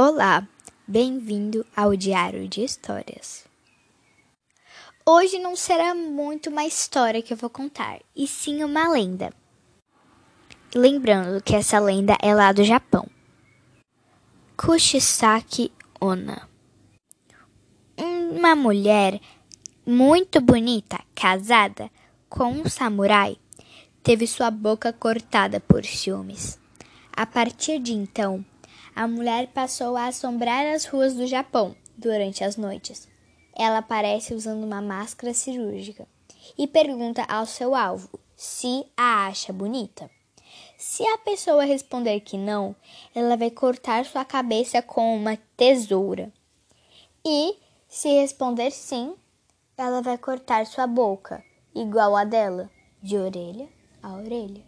Olá, bem-vindo ao Diário de Histórias. Hoje não será muito uma história que eu vou contar, e sim uma lenda. Lembrando que essa lenda é lá do Japão. Kushisaki Onna. Uma mulher muito bonita, casada com um samurai, teve sua boca cortada por ciúmes. A partir de então, a mulher passou a assombrar as ruas do Japão durante as noites. Ela aparece usando uma máscara cirúrgica e pergunta ao seu alvo se a acha bonita. Se a pessoa responder que não, ela vai cortar sua cabeça com uma tesoura. E se responder sim, ela vai cortar sua boca, igual a dela, de orelha a orelha.